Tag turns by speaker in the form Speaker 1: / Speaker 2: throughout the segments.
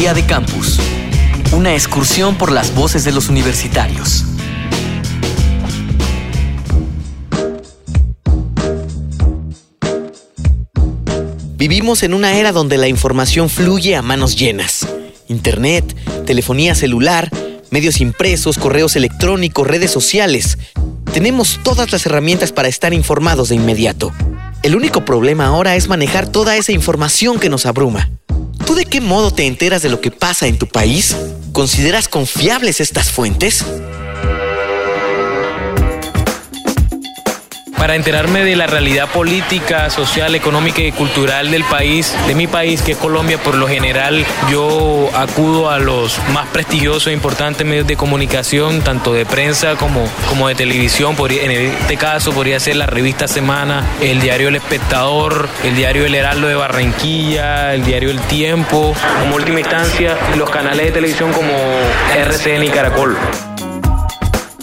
Speaker 1: Día de Campus. Una excursión por las voces de los universitarios. Vivimos en una era donde la información fluye a manos llenas. Internet, telefonía celular, medios impresos, correos electrónicos, redes sociales. Tenemos todas las herramientas para estar informados de inmediato. El único problema ahora es manejar toda esa información que nos abruma. ¿Tú de qué modo te enteras de lo que pasa en tu país? ¿Consideras confiables estas fuentes?
Speaker 2: Para enterarme de la realidad política, social, económica y cultural del país, de mi país, que es Colombia, por lo general yo acudo a los más prestigiosos e importantes medios de comunicación, tanto de prensa como, como de televisión. En este caso podría ser la revista Semana, el diario El Espectador, el diario El Heraldo de Barranquilla, el diario El Tiempo, como última instancia los canales de televisión como RCN y Caracol.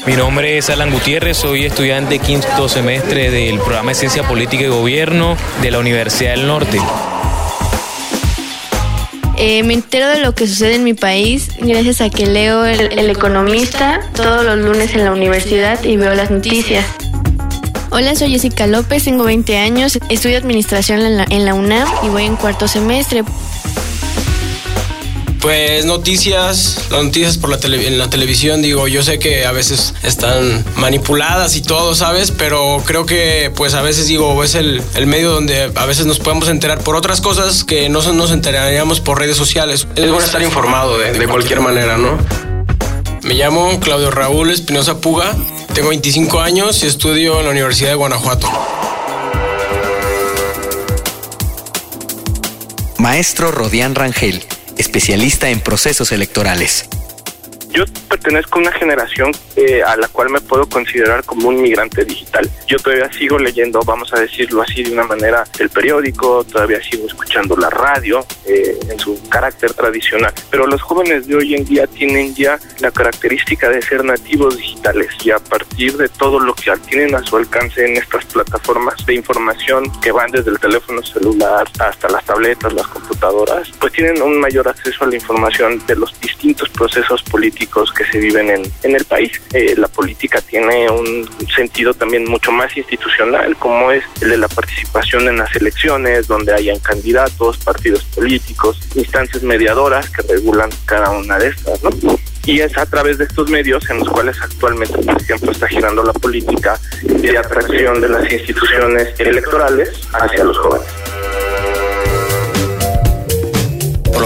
Speaker 2: Mi nombre es Alan Gutiérrez, soy estudiante quinto semestre del programa de Ciencia Política y Gobierno de la Universidad del Norte.
Speaker 3: Eh, me entero de lo que sucede en mi país gracias a que leo el, Economista todos los lunes en la universidad y veo las noticias. Hola, soy Jessica López, tengo 20 años, estudio administración en la, en la UNAM y voy en cuarto semestre.
Speaker 4: Pues noticias, las noticias por la en la televisión, digo, yo sé que a veces están manipuladas y todo, ¿sabes? Pero creo que pues a veces digo, es el, medio donde a veces nos podemos enterar por otras cosas que no nos enteraríamos por redes sociales. Es bueno estar informado de, de cualquier manera, ¿no? Me llamo Claudio Raúl Espinosa Puga, tengo 25 años y estudio en la Universidad de Guanajuato.
Speaker 1: Maestro Rodián Rangel especialista en procesos electorales.
Speaker 5: Yo pertenezco a una generación eh, a la cual me puedo considerar como un migrante digital. Yo todavía sigo leyendo, vamos a decirlo así de una manera, el periódico, todavía sigo escuchando la radio eh, en su carácter tradicional. Pero los jóvenes de hoy en día tienen ya la característica de ser nativos digitales y a partir de todo lo que tienen a su alcance en estas plataformas de información que van desde el teléfono celular hasta las tabletas, las computadoras, pues tienen un mayor acceso a la información de los distintos procesos políticos que se viven en, el país. Eh, la política tiene un sentido también mucho más institucional, como es el de la participación en las elecciones, donde hayan candidatos, partidos políticos, instancias mediadoras que regulan cada una de estas, ¿no? y es a través de estos medios en los cuales actualmente, por ejemplo, está girando la política de atracción de las instituciones electorales hacia los jóvenes.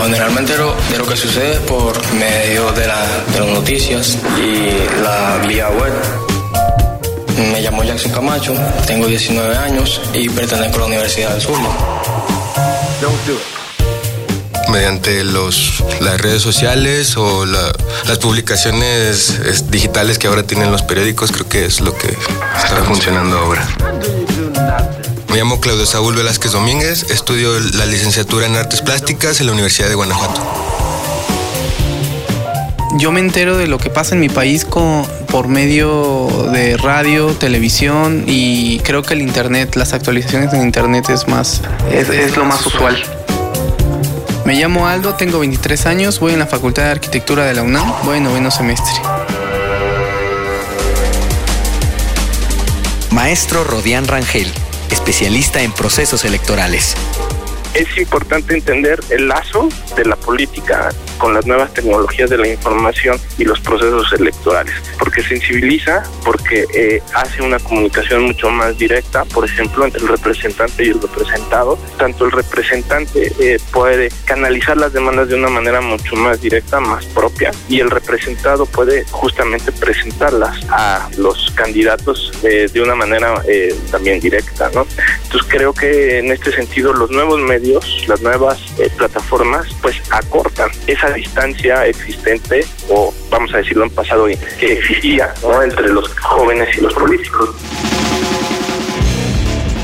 Speaker 4: Lo general me entero de lo que sucede por medio de, de las noticias y la vía web. Me llamo Jackson Camacho, tengo 19 años y pertenezco a la Universidad del Sur.
Speaker 6: mediante los, las redes sociales o las publicaciones digitales que ahora tienen los periódicos, creo que es lo que está funcionando ahora. Me llamo Claudio Saúl Velázquez Domínguez, estudio la licenciatura en Artes Plásticas en la Universidad de Guanajuato.
Speaker 7: Yo me entero de lo que pasa en mi país por medio de radio, televisión y creo que el internet, las actualizaciones en internet es más es, es lo más usual. Me llamo Aldo, tengo 23 años, voy en la Facultad de Arquitectura de la UNAM, voy en noveno semestre.
Speaker 1: Maestro Rodián Rangel, especialista en procesos electorales.
Speaker 5: Es importante entender el lazo de la política con las nuevas tecnologías de la información y los procesos electorales, porque sensibiliza, porque eh, hace una comunicación mucho más directa, por ejemplo, entre el representante y el representado. Tanto el representante eh, puede canalizar las demandas de una manera mucho más directa, más propia, y el representado puede justamente presentarlas a los candidatos eh, de una manera también directa, ¿no? Entonces creo que en este sentido los nuevos medios, las nuevas plataformas, pues acortan esa distancia existente, o vamos a decirlo en pasado, que existía entre los jóvenes y los políticos.